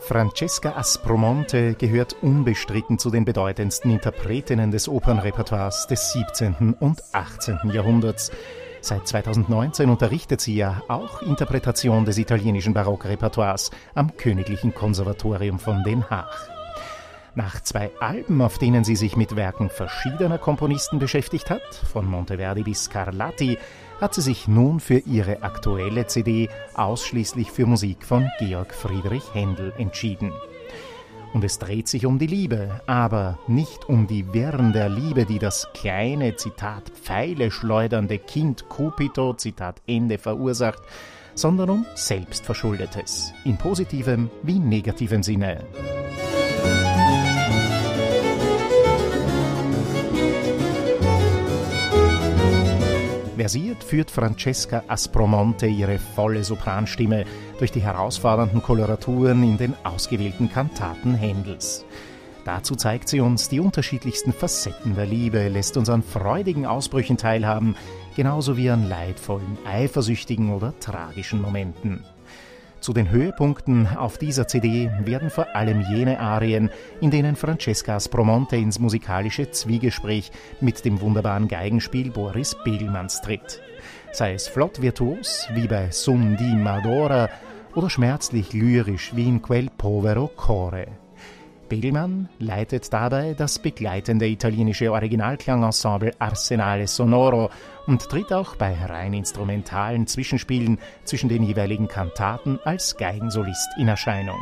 Francesca Aspromonte gehört unbestritten zu den bedeutendsten Interpretinnen des Opernrepertoires des 17. und 18. Jahrhunderts. Seit 2019 unterrichtet sie ja auch Interpretation des italienischen Barockrepertoires am Königlichen Konservatorium von Den Haag. Nach zwei Alben, auf denen sie sich mit Werken verschiedener Komponisten beschäftigt hat, von Monteverdi bis Scarlatti, hat sie sich nun für ihre aktuelle CD ausschließlich für Musik von Georg Friedrich Händel entschieden. Und es dreht sich um die Liebe, aber nicht um die Wirren der Liebe, die das kleine, Zitat, Pfeile schleudernde Kind Cupito, Zitat Ende, verursacht, sondern um Selbstverschuldetes, in positivem wie negativem Sinne. Versiert führt Francesca Aspromonte ihre volle Sopranstimme durch die herausfordernden Koloraturen in den ausgewählten Kantaten Händels. Dazu zeigt sie uns die unterschiedlichsten Facetten der Liebe, lässt uns an freudigen Ausbrüchen teilhaben, genauso wie an leidvollen, eifersüchtigen oder tragischen Momenten. Zu den Höhepunkten auf dieser CD werden vor allem jene Arien, in denen Francesca Spromonte ins musikalische Zwiegespräch mit dem wunderbaren Geigenspiel Boris Begelmanns tritt. Sei es flott virtuos, wie bei Sum di Madora, oder schmerzlich lyrisch wie in Quel povero core. Begelmann leitet dabei das begleitende italienische Originalklangensemble Arsenale Sonoro und tritt auch bei rein instrumentalen Zwischenspielen zwischen den jeweiligen Kantaten als Geigensolist in Erscheinung.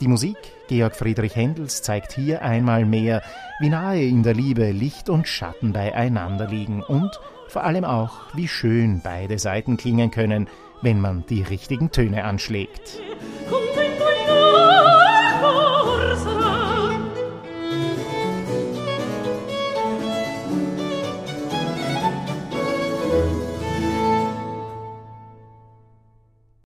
Die Musik Georg Friedrich Händels zeigt hier einmal mehr, wie nahe in der Liebe Licht und Schatten beieinander liegen und vor allem auch, wie schön beide Seiten klingen können, wenn man die richtigen Töne anschlägt.